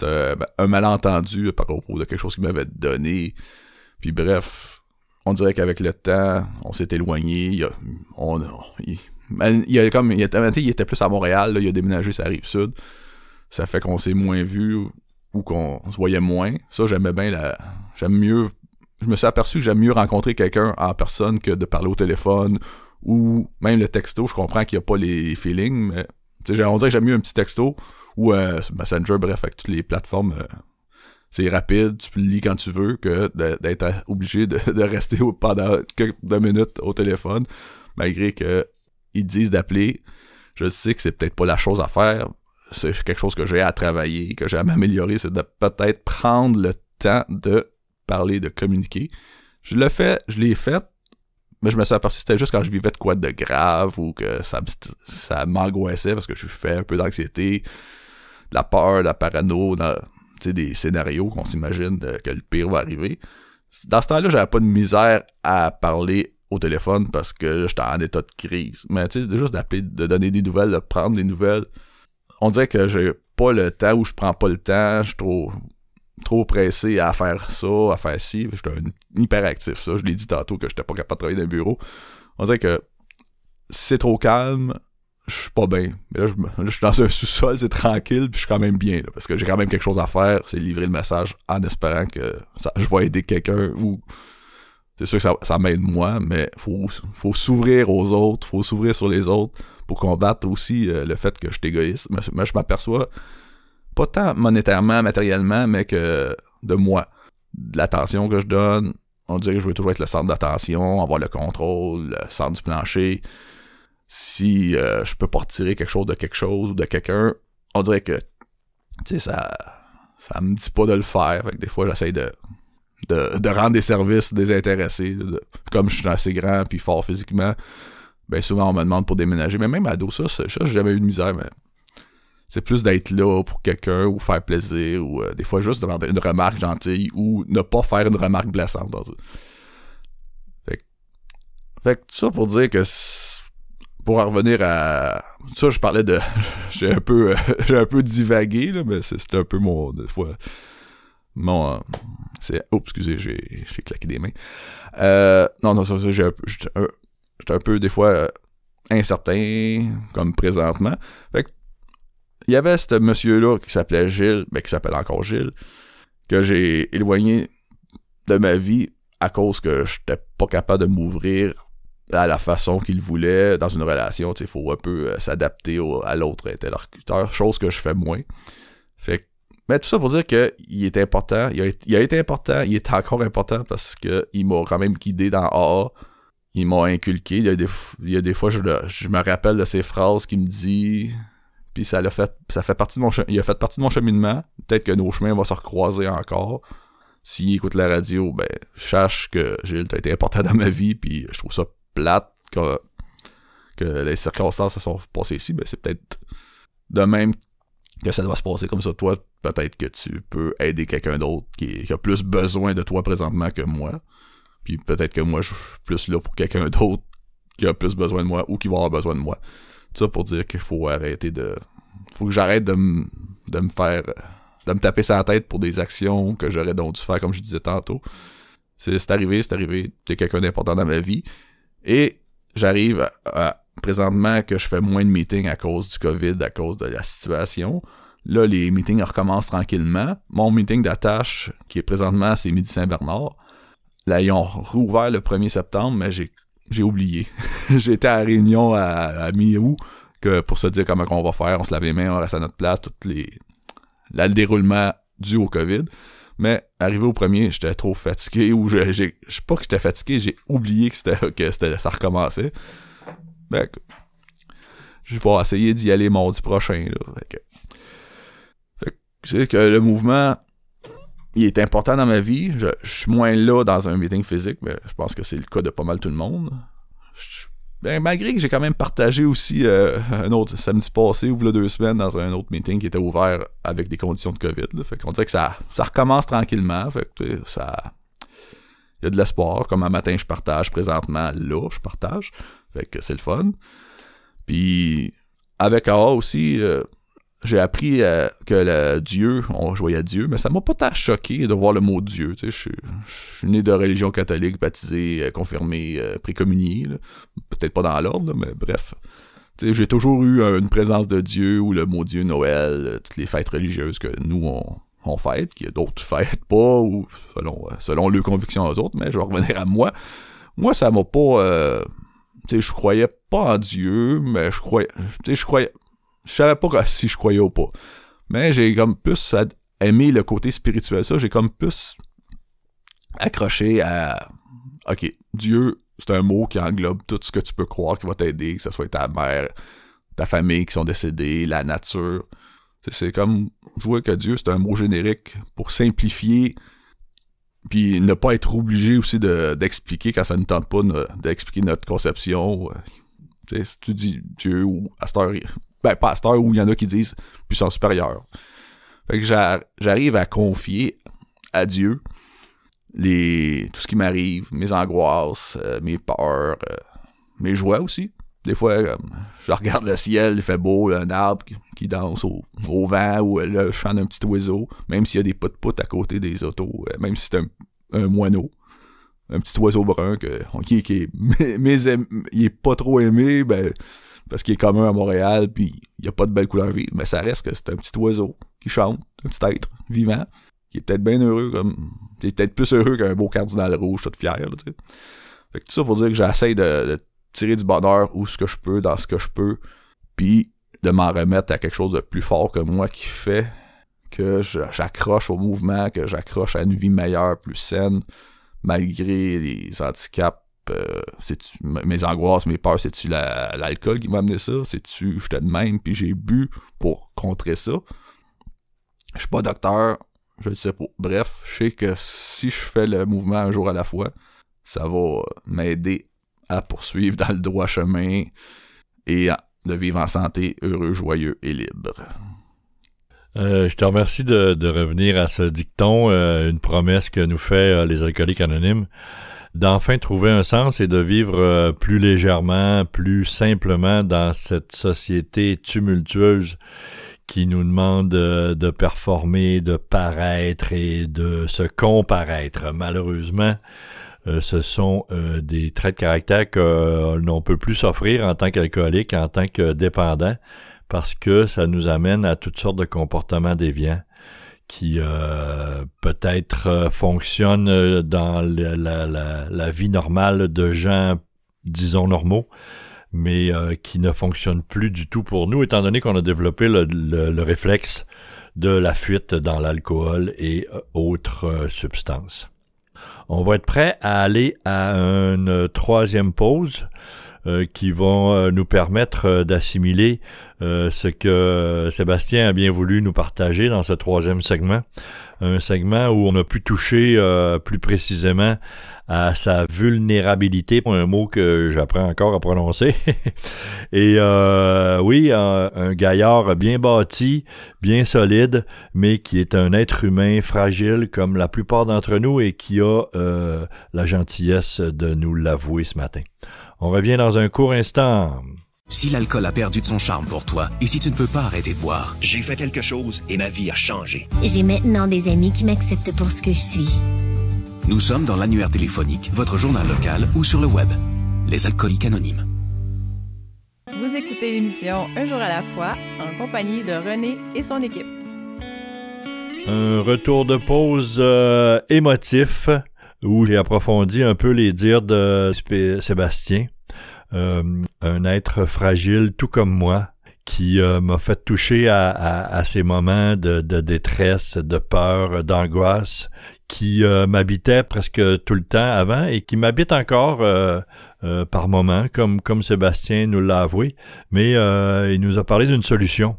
euh, ben, un malentendu par rapport à quelque chose qu'il m'avait donné. Puis bref, on dirait qu'avec le temps, on s'est éloigné. Il, a, on, il, a comme, il, il était plus à Montréal, il a déménagé sa rive sud. Ça fait qu'on s'est moins vu ou qu'on se voyait moins. Ça, j'aimais bien la. J'aime mieux. Je me suis aperçu que j'aime mieux rencontrer quelqu'un en personne que de parler au téléphone ou même le texto. Je comprends qu'il n'y a pas les feelings, mais on dirait que j'aime mieux un petit texto ou euh, Messenger, bref, avec toutes les plateformes. Euh, c'est rapide, tu peux le lire quand tu veux que d'être obligé de, rester pendant quelques minutes au téléphone, malgré que ils disent d'appeler. Je sais que c'est peut-être pas la chose à faire, c'est quelque chose que j'ai à travailler, que j'ai à m'améliorer, c'est de peut-être prendre le temps de parler, de communiquer. Je le fais, je l'ai fait, mais je me suis aperçu que c'était juste quand je vivais de quoi de grave ou que ça, ça m'angoissait parce que je fais un peu d'anxiété, de la peur, de la parano, dans, des scénarios qu'on s'imagine que le pire va arriver. Dans ce temps-là, j'avais pas de misère à parler au téléphone parce que j'étais en état de crise. Mais tu sais, juste d'appeler, de donner des nouvelles, de prendre des nouvelles. On dirait que j'ai pas le temps ou je prends pas le temps, je suis trop trop pressé à faire ça, à faire ci. J'étais un hyperactif, ça. Je l'ai dit tantôt que j'étais pas capable de travailler dans le bureau. On dirait que si c'est trop calme, je suis pas bien. Là, je, je suis dans un sous-sol, c'est tranquille, puis je suis quand même bien, là, parce que j'ai quand même quelque chose à faire, c'est livrer le message en espérant que je vais aider quelqu'un ou c'est sûr que ça, ça m'aide moi, mais faut faut s'ouvrir aux autres, faut s'ouvrir sur les autres pour combattre aussi euh, le fait que je suis égoïste. Mais, je m'aperçois pas tant monétairement, matériellement, mais que de moi, de l'attention que je donne. On dirait que je veux toujours être le centre d'attention, avoir le contrôle, le centre du plancher. Si euh, je peux pas retirer quelque chose de quelque chose ou de quelqu'un, on dirait que tu sais ça ça me dit pas de le faire. Fait que des fois j'essaie de de, rendre des services désintéressés. comme je suis assez grand puis fort physiquement, ben souvent on me demande pour déménager. Mais même ado, ça, ça, j'ai jamais eu de misère, mais c'est plus d'être là pour quelqu'un ou faire plaisir ou euh, des fois juste demander une remarque gentille ou ne pas faire une remarque blessante. Dans fait, que, fait que ça pour dire que pour en revenir à ça je parlais de j'ai un peu j'ai un peu divagué là, mais c'est un peu mon des fois mon. Euh, c'est. Oh, excusez, j'ai, claqué des mains. Euh, non, non, ça, ça j'ai un peu. J'étais un, peu, des fois, euh, incertain, comme présentement. Fait que. Il y avait ce monsieur-là qui s'appelait Gilles, mais qui s'appelle encore Gilles, que j'ai éloigné de ma vie à cause que j'étais pas capable de m'ouvrir à la façon qu'il voulait dans une relation. Il faut un peu s'adapter à l'autre interlocuteur, chose que je fais moins. Fait que mais tout ça pour dire qu'il est important, il a, été important, il est encore important parce qu'il m'a quand même guidé dans AA. Il m'a inculqué. Il y, a des, il y a des fois, je, me rappelle de ces phrases qu'il me dit. Puis ça l'a fait. Ça fait partie de mon il a fait partie de mon cheminement. Peut-être que nos chemins vont se recroiser encore. S'il écoute la radio, ben, sache que Gilles a été important dans ma vie. Puis je trouve ça plate que, que les circonstances se sont passées ici. Ben, c'est peut-être de même que ça doit se passer comme ça. Toi, peut-être que tu peux aider quelqu'un d'autre qui, a plus besoin de toi présentement que moi. Puis peut-être que moi, je suis plus là pour quelqu'un d'autre qui a plus besoin de moi ou qui va avoir besoin de moi. Ça pour dire qu'il faut arrêter de... Faut que j'arrête de, de me faire... de me taper sa tête pour des actions que j'aurais donc dû faire, comme je disais tantôt. C'est arrivé, c'est arrivé. T'es quelqu'un d'important dans ma vie. Et j'arrive à, présentement que je fais moins de meetings à cause du COVID, à cause de la situation. Là, les meetings recommencent tranquillement. Mon meeting d'attache, qui est présentement, c'est Midi Saint-Bernard. Là, ils ont rouvert le 1er septembre, mais j'ai, j'ai oublié. J'étais à réunion à, à mi-août que pour se dire comment on va faire, on se lave les mains, on reste à notre place, tout les, le déroulement dû au COVID. Mais arrivé au premier, j'étais trop fatigué je, j'ai, je sais pas que j'étais fatigué, j'ai oublié que c'était que c'était, ça recommençait. Ben, je vais essayer d'y aller mardi prochain. Là. Fait que, que le mouvement, il est important dans ma vie. Je, suis moins là dans un meeting physique, mais je pense que c'est le cas de pas mal tout le monde. ben, malgré que j'ai quand même partagé aussi euh, un autre samedi passé ou deux semaines dans un autre meeting qui était ouvert avec des conditions de COVID. Fait qu'on dirait que ça, ça recommence tranquillement. Fait que ça. Il y a de l'espoir. Comme un matin, je partage présentement là, je partage. Fait que c'est le fun. Puis avec AA aussi, euh, j'ai appris euh, que le Dieu, on à Dieu, mais ça m'a pas tant choqué de voir le mot Dieu. Tu sais, je, suis né de religion catholique, baptisé, euh, confirmé, euh, précommunié. Peut-être pas dans l'ordre, mais bref. Tu sais, j'ai toujours eu une présence de Dieu ou le mot Dieu, Noël, toutes les fêtes religieuses que nous, on, on fête, qu'il y a d'autres fêtes pas, ou selon, selon leurs convictions aux autres, mais je vais revenir à moi. Moi, ça m'a pas... tu sais, je croyais pas en Dieu, mais je croyais... Tu sais, je croyais je savais pas si je croyais ou pas. Mais j'ai comme plus aimé le côté spirituel. Ça, j'ai comme plus accroché à OK, Dieu, c'est un mot qui englobe tout ce que tu peux croire qui va t'aider, que ce soit ta mère, ta famille qui sont décédés, la nature. C'est comme je vois que Dieu, c'est un mot générique pour simplifier puis ne pas être obligé aussi d'expliquer quand ça ne tente pas d'expliquer notre conception. si tu dis Dieu ou à ben, pasteur où il y en a qui disent puissance supérieure. Fait que j'arrive à confier à Dieu les tout ce qui m'arrive, mes angoisses, euh, mes peurs, euh, mes joies aussi. Des fois, je regarde le ciel, il fait beau, un arbre qui, danse au, vent ou le chant d'un petit oiseau, même s'il y a des potes à côté des autos, même si c'est un, un, moineau, un petit oiseau brun qui, qui est, mais, il est pas trop aimé, ben, parce qu'il est commun à Montréal, puis il y a pas de belle couleur vive, mais ça reste que c'est un petit oiseau qui chante, un petit être vivant, qui est peut-être bien heureux, comme, qui est peut-être plus heureux qu'un beau cardinal rouge, tout fier, tu sais. Fait que tout ça pour dire que j'essaie de, tirer du bonheur où ce que je peux, dans ce que je peux, puis de m'en remettre à quelque chose de plus fort que moi qui fait que j'accroche au mouvement, que j'accroche à une vie meilleure, plus saine, malgré les handicaps euh, mes angoisses, mes peurs, c'est-tu l'alcool qui m'a amené ça? C'est-tu j'étais de même, puis j'ai bu pour contrer ça? Je suis pas docteur, je le sais pas. Bref, je sais que si je fais le mouvement un jour à la fois, ça va m'aider à poursuivre dans le droit chemin et de vivre en santé, heureux, joyeux et libre. Euh, je te remercie de, revenir à ce dicton, euh, une promesse que nous fait les alcooliques anonymes d'enfin trouver un sens et de vivre euh, plus légèrement, plus simplement dans cette société tumultueuse qui nous demande euh, de performer, de paraître et de se comparaître. Malheureusement, euh, ce sont des traits de caractère que l'on peut plus s'offrir en tant qu'alcoolique, en tant que dépendant, parce que ça nous amène à toutes sortes de comportements déviants qui euh, peut-être euh, fonctionne euh, dans la, vie normale de gens, disons, normaux, mais qui ne fonctionne plus du tout pour nous, étant donné qu'on a développé le, réflexe de la fuite dans l'alcool et autres substances. On va être prêt à aller à une troisième pause. Euh, qui vont euh, nous permettre euh, ce que Sébastien a bien voulu nous partager dans ce troisième segment. Un segment où on a pu toucher plus précisément à sa vulnérabilité, un mot que j'apprends encore à prononcer. Et oui, un, gaillard bien bâti, bien solide, mais qui est un être humain fragile comme la plupart d'entre nous et qui a la gentillesse de nous l'avouer ce matin. On revient dans un court instant. Si l'alcool a perdu de son charme pour toi et si tu ne peux pas arrêter de boire, j'ai fait quelque chose et ma vie a changé. J'ai maintenant des amis qui m'acceptent pour ce que je suis. Nous sommes dans l'annuaire téléphonique, votre journal local ou sur le web. Les alcooliques anonymes. Vous écoutez l'émission Un jour à la fois en compagnie de René et son équipe. Un retour de pause euh, émotif où j'ai approfondi un peu les dires de Sébastien, un être fragile tout comme moi, qui euh, m'a fait toucher à, ces moments de, détresse, de peur, d'angoisse, qui euh, m'habitait presque tout le temps avant et qui m'habite encore par moments, comme, comme Sébastien nous l'a avoué, mais il nous a parlé d'une solution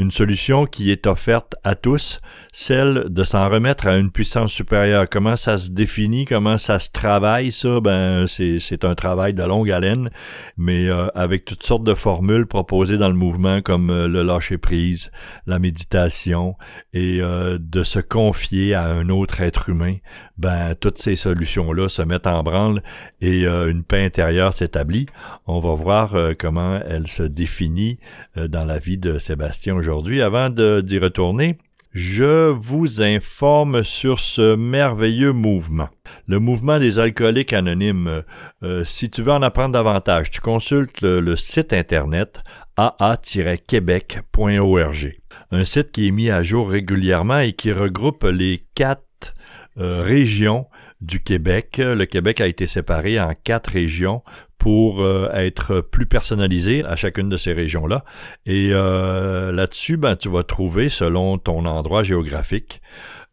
une solution qui est offerte à tous, celle de s'en remettre à une puissance supérieure. Comment ça se définit, comment ça se travaille, ça, ben c'est un travail de longue haleine, mais euh, avec toutes sortes de formules proposées dans le mouvement comme euh, le lâcher prise, la méditation et euh, de se confier à un autre être humain. Ben toutes ces solutions là se mettent en branle et une paix intérieure s'établit. On va voir comment elle se définit dans la vie de Sébastien aujourd'hui. Avant d'y retourner, je vous informe sur ce merveilleux mouvement. Le mouvement des alcooliques anonymes. Euh, si tu veux en apprendre davantage, tu consultes le, site internet aa-québec.org. Un site qui est mis à jour régulièrement et qui regroupe les quatre euh, régions du Québec. Le Québec a été séparé en quatre régions pour euh, être plus personnalisé à chacune de ces régions-là. Et euh, là-dessus, ben, tu vas trouver, selon ton endroit géographique,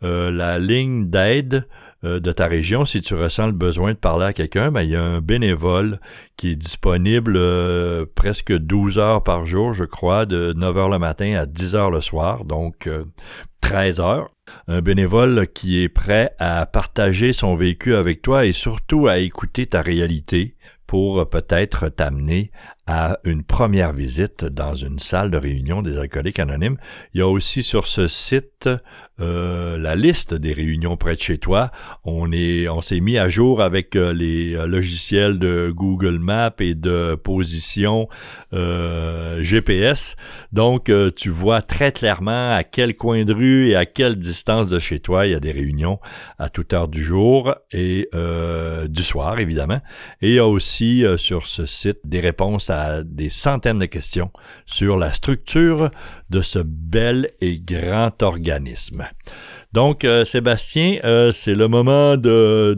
euh, la ligne d'aide de ta région. Si tu ressens le besoin de parler à quelqu'un, ben, il y a un bénévole qui est disponible presque 12 heures par jour, je crois, de 9 heures le matin à 10 heures le soir, donc 13 heures. Un bénévole qui est prêt à partager son vécu avec toi et surtout à écouter ta réalité pour peut-être t'amener à une première visite dans une salle de réunion des alcooliques anonymes. Il y a aussi sur ce site euh, la liste des réunions près de chez toi. On est, on s'est mis à jour avec euh, les euh, logiciels de Google Maps et de position GPS. Donc, tu vois très clairement à quel coin de rue et à quelle distance de chez toi il y a des réunions à toute heure du jour et du soir, évidemment. Et il y a aussi sur ce site des réponses à des centaines de questions sur la structure de ce bel et grand organisme. Donc, euh, Sébastien, euh, c'est le moment de,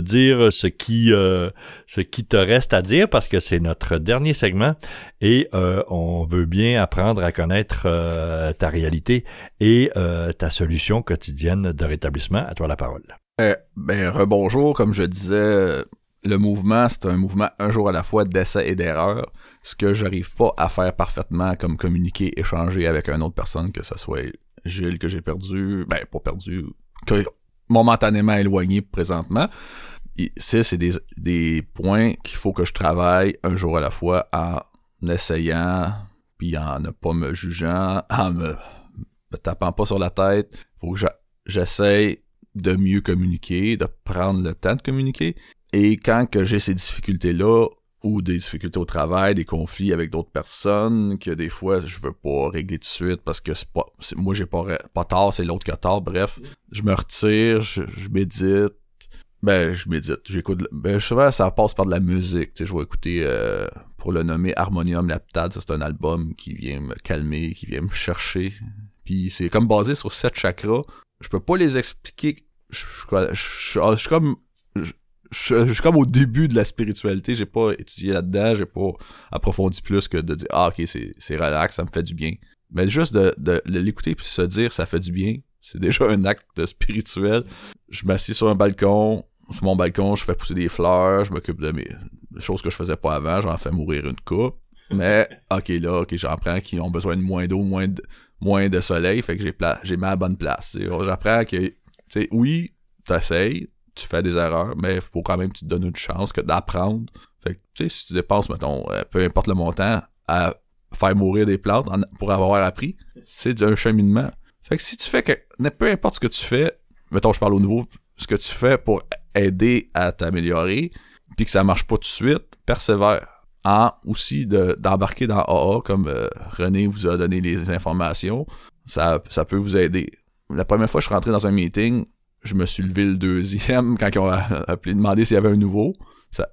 dire ce qui, euh, ce qui te reste à dire parce que c'est notre dernier segment et on veut bien apprendre à connaître ta réalité et ta solution quotidienne de rétablissement. À toi la parole. ben, rebonjour, comme je disais, le mouvement, c'est un mouvement un jour à la fois d'essai et d'erreur. Ce que j'arrive pas à faire parfaitement comme communiquer, échanger avec une autre personne, que ce soit Gilles que j'ai perdu, ben pas perdu, que momentanément éloigné présentement. Ça, c'est des, des points qu'il faut que je travaille un jour à la fois en essayant, puis en ne pas me jugeant, en me, me tapant pas sur la tête. Faut que j'essaye de mieux communiquer, de prendre le temps de communiquer. Et quand que j'ai ces difficultés-là, ou des difficultés au travail, des conflits avec d'autres personnes que des fois je veux pas régler tout de suite parce que c'est pas moi j'ai pas pas tort, c'est l'autre qui a tort, bref, je me retire, je, médite. Ben, je médite, j'écoute ben souvent ça passe par de la musique, tu sais, je vais écouter euh, pour le nommer Harmonium Laptad, c'est un album qui vient me calmer, qui vient me chercher. Puis c'est comme basé sur sept chakras. Je peux pas les expliquer je suis comme je, suis comme au début de la spiritualité, j'ai pas étudié là-dedans, j'ai pas approfondi plus que de dire ah ok c'est relax, ça me fait du bien. Mais juste de, de, l'écouter puis se dire ça fait du bien, c'est déjà un acte spirituel. Je m'assieds sur un balcon, sur mon balcon, je fais pousser des fleurs, je m'occupe de mes choses que je faisais pas avant, j'en fais mourir une coupe. Mais ok là, ok j'en prends qui ont besoin de moins d'eau, moins de moins de soleil, fait que j'ai j'ai mis à la bonne place. J'apprends que tu sais oui, t'essayes, tu fais des erreurs, mais il faut quand même que tu te donnes une chance que d'apprendre. Fait que, tu sais, si tu dépenses, mettons, euh, peu importe le montant, à faire mourir des plantes pour avoir appris, c'est un cheminement. Fait que si tu fais que, peu importe ce que tu fais, mettons, je parle au nouveau, ce que tu fais pour aider à t'améliorer, puis que ça marche pas tout de suite, persévère. En aussi d'embarquer dans AA, comme euh, René vous a donné les informations, ça, ça peut vous aider. La première fois que je suis rentré dans un meeting, je me suis levé le deuxième quand ils ont appelé demandé s'il y avait un nouveau.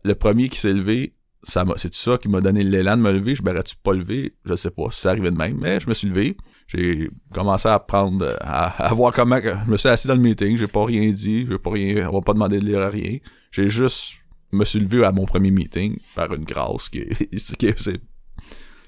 le premier qui s'est levé, ça m'a, c'est ça qui m'a donné l'élan de me lever. Je m'aurais-tu pas levé? Je sais pas si ça arrivait de même, mais je me suis levé. J'ai commencé à prendre, à, voir comment, je me suis assis dans le meeting, j'ai pas rien dit, j'ai pas rien, on va pas demander de lire à rien. J'ai juste, me suis levé à mon premier meeting par une grâce qui, qui c'est,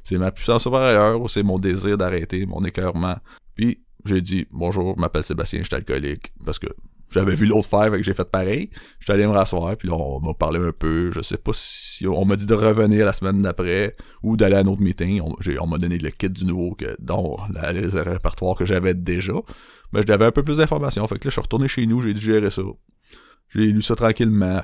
c'est ma puissance supérieure ou c'est mon désir d'arrêter, mon écœurement. Puis, j'ai dit, bonjour, je m'appelle Sébastien, je suis alcoolique, parce que j'avais vu l'autre faire, fait que j'ai fait pareil. J'étais allé me rasseoir, puis là, on m'a parlé un peu. Je sais pas si... On m'a dit de revenir la semaine d'après ou d'aller à un autre meeting. On, m'a donné le kit du nouveau, que, dont la, les répertoires que j'avais déjà. Mais j'avais un peu plus d'informations. Fait que là, je suis retourné chez nous, j'ai digéré ça. J'ai lu ça tranquillement.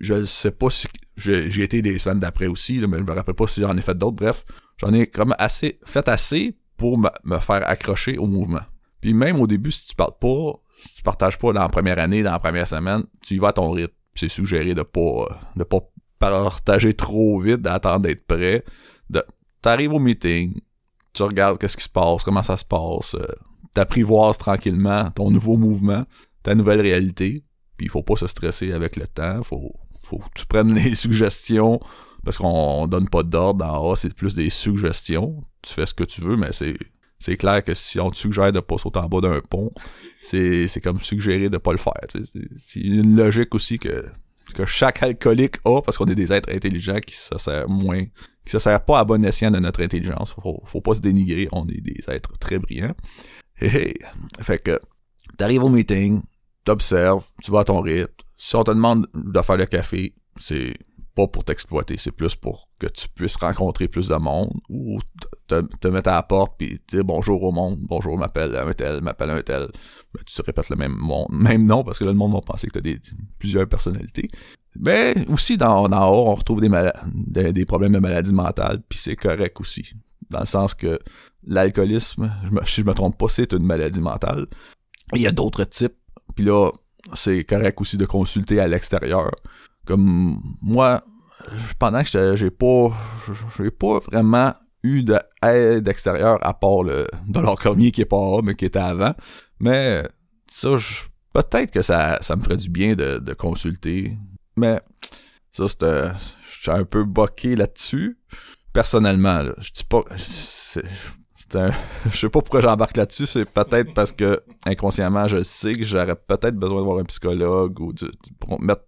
Je sais pas si... J'ai été des semaines d'après aussi, mais je me rappelle pas si j'en ai fait d'autres. Bref, j'en ai comme assez fait assez pour me faire accrocher au mouvement. Puis même au début, si tu parles pas, si tu partages pas dans la première année, dans la première semaine, tu y vas à ton rythme. C'est suggéré de pas de pas partager trop vite, d'attendre d'être prêt. De, t'arrives au meeting, tu regardes qu'est-ce qui se passe, comment ça se passe, euh, t'apprivoises tranquillement ton nouveau mouvement, ta nouvelle réalité. Puis il faut pas se stresser avec le temps, faut faut que tu prennes les suggestions parce qu'on donne pas d'ordre dans A, c'est plus des suggestions. Tu fais ce que tu veux, mais c'est c'est clair que si on te suggère de pas sauter en bas d'un pont, c'est, c'est comme suggérer de pas le faire. C'est une logique aussi que, que chaque alcoolique a, parce qu'on est des êtres intelligents qui se servent moins, qui se servent pas à bon escient de notre intelligence. Faut, faut pas se dénigrer, on est des êtres très brillants. Hey, Fait que, t'arrives au meeting, t'observes, tu vas à ton rythme. Si on te demande de faire le café, c'est pour t'exploiter, c'est plus pour que tu puisses rencontrer plus de monde ou te, mettre à la porte puis dire bonjour au monde, bonjour, m'appelle un tel, m'appelle un tel. Tu te répètes le même, nom parce que là, le monde va penser que tu as plusieurs personnalités. Mais aussi, dans, dans haut, on retrouve des, des, problèmes de maladie mentale, puis c'est correct aussi. Dans le sens que l'alcoolisme, si je me trompe pas, c'est une maladie mentale. Il y a d'autres types, puis là, c'est correct aussi de consulter à l'extérieur. Comme moi, pendant que j'étais- j'ai pas j'ai pas vraiment eu d'aide extérieure à part le dollar cormier qui est pas là, mais qui était avant. Mais ça, peut-être que ça, ça me ferait du bien de, de consulter. Mais ça, c'était. Je suis un peu boqué là-dessus. Personnellement, là, je dis pas. c'est- un- je sais pas pourquoi j'embarque là-dessus. C'est peut-être parce que inconsciemment, je sais que j'aurais peut-être besoin de voir un psychologue ou de, de- mettre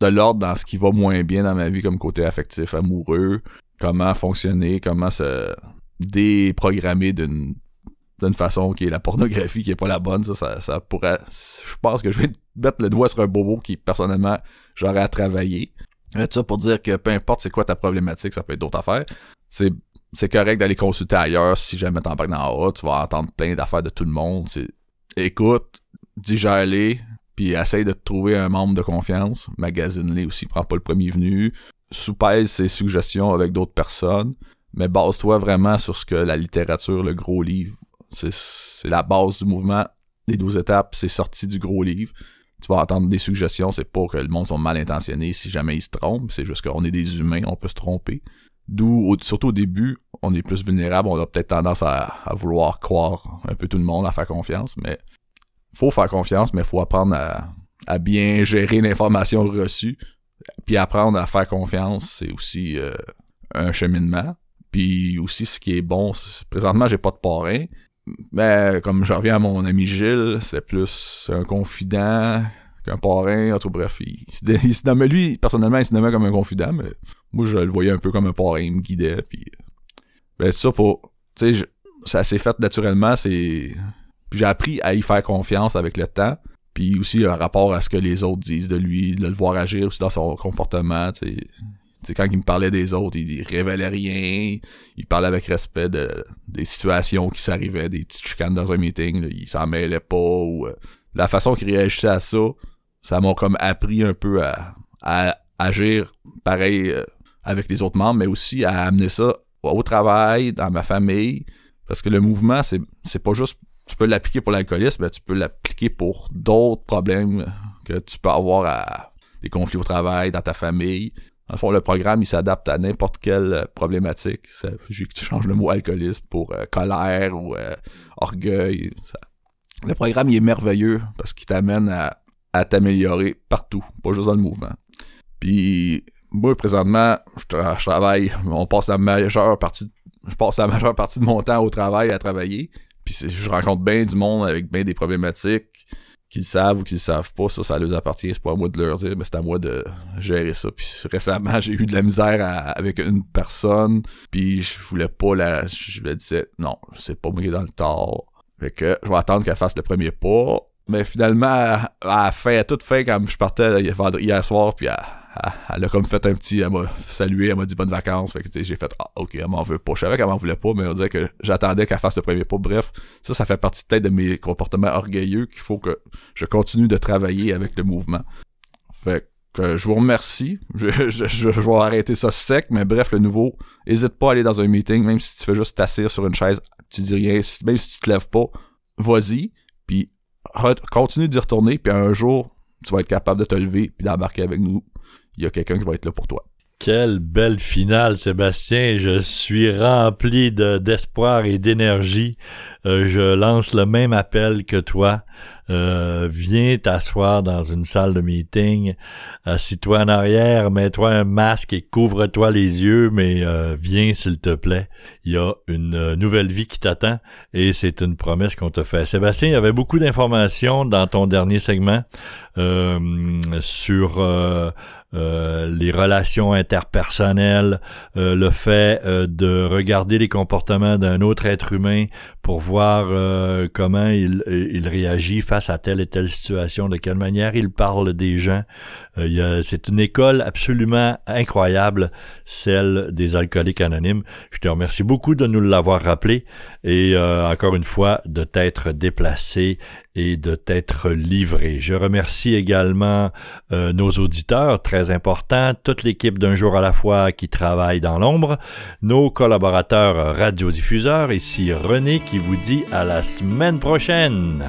de l'ordre dans ce qui va moins bien dans ma vie comme côté affectif, amoureux, comment fonctionner, comment se déprogrammer d'une façon qui est la pornographie qui est pas la bonne ça, ça, pourrait je pense que je vais mettre le doigt sur un bobo qui personnellement j'aurais à travailler. Tout ça pour dire que peu importe c'est quoi ta problématique ça peut être d'autres affaires. C'est c'est correct d'aller consulter ailleurs si jamais t'embarques dans A tu vas entendre plein d'affaires de tout le monde c'est écoute digère-les puis essaye de trouver un membre de confiance magasine-les aussi prends pas le premier venu soupèse ses suggestions avec d'autres personnes mais base-toi vraiment sur ce que la littérature, le gros livre, c'est, la base du mouvement. Les 12 étapes, c'est sorti du gros livre. Tu vas entendre des suggestions, c'est pas que le monde sont mal intentionnés si jamais ils se trompent, c'est juste qu'on est des humains, on peut se tromper. D'où, surtout au début, on est plus vulnérable, on a peut-être tendance à, à vouloir croire un peu tout le monde, à faire confiance, mais faut faire confiance, mais faut apprendre à, bien gérer l'information reçue. Puis apprendre à faire confiance, c'est aussi euh, un cheminement. Puis aussi, ce qui est bon, présentement, j'ai pas de parrain. Mais comme je reviens à mon ami Gilles, c'est plus un confident qu'un parrain. En tout bref, il, il se nommait, lui, personnellement, il se nommait comme un confident, mais moi, je le voyais un peu comme un parrain, il me guidait. Puis, ben, ça pour, tu sais, ça s'est fait naturellement, c'est... Puis j'ai appris à y faire confiance avec le temps. Puis aussi, un rapport à ce que les autres disent de lui, de le voir agir aussi dans son comportement, tu sais. Tu sais, quand il me parlait des autres, il, révélait rien. Il parlait avec respect de, des situations qui s'arrivaient, des petites chicanes dans un meeting. il s'en mêlait pas. Ou, euh, la façon qu'il réagissait à ça, ça m'a comme appris un peu à, à agir pareil euh, avec les autres membres, mais aussi à amener ça au travail, dans ma famille. Parce que le mouvement, c'est, c'est pas juste... Tu peux l'appliquer pour l'alcoolisme, mais tu peux l'appliquer pour d'autres problèmes que tu peux avoir à des conflits au travail, dans ta famille. Dans le fond, le programme, il s'adapte à n'importe quelle euh, problématique. Ça, que tu changes le mot alcoolisme pour euh, colère ou euh, orgueil. Le programme, il est merveilleux parce qu'il t'amène à, à t'améliorer partout, pas juste dans le mouvement. Puis, moi, présentement, je, je travaille, on passe la majeure partie, je passe la majeure partie de mon temps au travail à travailler. Puis, je rencontre bien du monde avec bien des problématiques qu'ils savent ou qu'ils savent pas, ça, ça leur appartient. C'est pas à moi de leur dire, mais c'est à moi de gérer ça. Puis récemment, j'ai eu de la misère à- avec une personne, puis je voulais pas la... Je me disais, non, c'est pas moi qui dans le tort. Fait que je vais attendre qu'elle fasse le premier pas. Mais finalement, à à la fin, à toute fin, quand je partais hier soir, puis elle, elle- a comme fait un petit... Elle m'a salué, elle m'a dit bonnes vacances. Fait que j'ai fait, ah, ok, elle m'en veut pas. Je savais qu'elle m'en voulait pas, mais on dirait que j'attendais qu'elle fasse le premier pas. Bref, ça, ça fait partie peut-être de mes comportements orgueilleux qu'il faut que je continue de travailler avec le mouvement. Fait que je vous remercie. Je, je, je, vais arrêter ça sec, mais bref, le nouveau, hésite pas à aller dans un meeting, même si tu fais juste t'asseoir sur une chaise, tu dis rien, même si tu te lèves pas, vas-y, puis continue d'y retourner, puis un jour, tu vas être capable de te lever puis d'embarquer avec nous. Il y a quelqu'un qui va être là pour toi. Quelle belle finale, Sébastien. Je suis rempli de, d'espoir et d'énergie. Euh, je lance le même appel que toi. Euh, viens t'asseoir dans une salle de meeting. Assis-toi en arrière, mets-toi un masque et couvre-toi les yeux, mais euh, viens s'il te plaît. Il y a une euh, nouvelle vie qui t'attend et c'est une promesse qu'on te fait. Sébastien, il y avait beaucoup d'informations dans ton dernier segment euh, sur les relations interpersonnelles, le fait de regarder les comportements d'un autre être humain pour voir euh, comment il, il réagit face à telle et telle situation, de quelle manière il parle des gens. Euh, c'est une école absolument incroyable, celle des alcooliques anonymes. Je te remercie beaucoup de nous l'avoir rappelé et euh, encore une fois de t'être déplacé et de t'être livré. Je remercie également euh, nos auditeurs, très importants, toute l'équipe d'un jour à la fois qui travaille dans l'ombre, nos collaborateurs radiodiffuseurs, ici René qui vous dit à la semaine prochaine.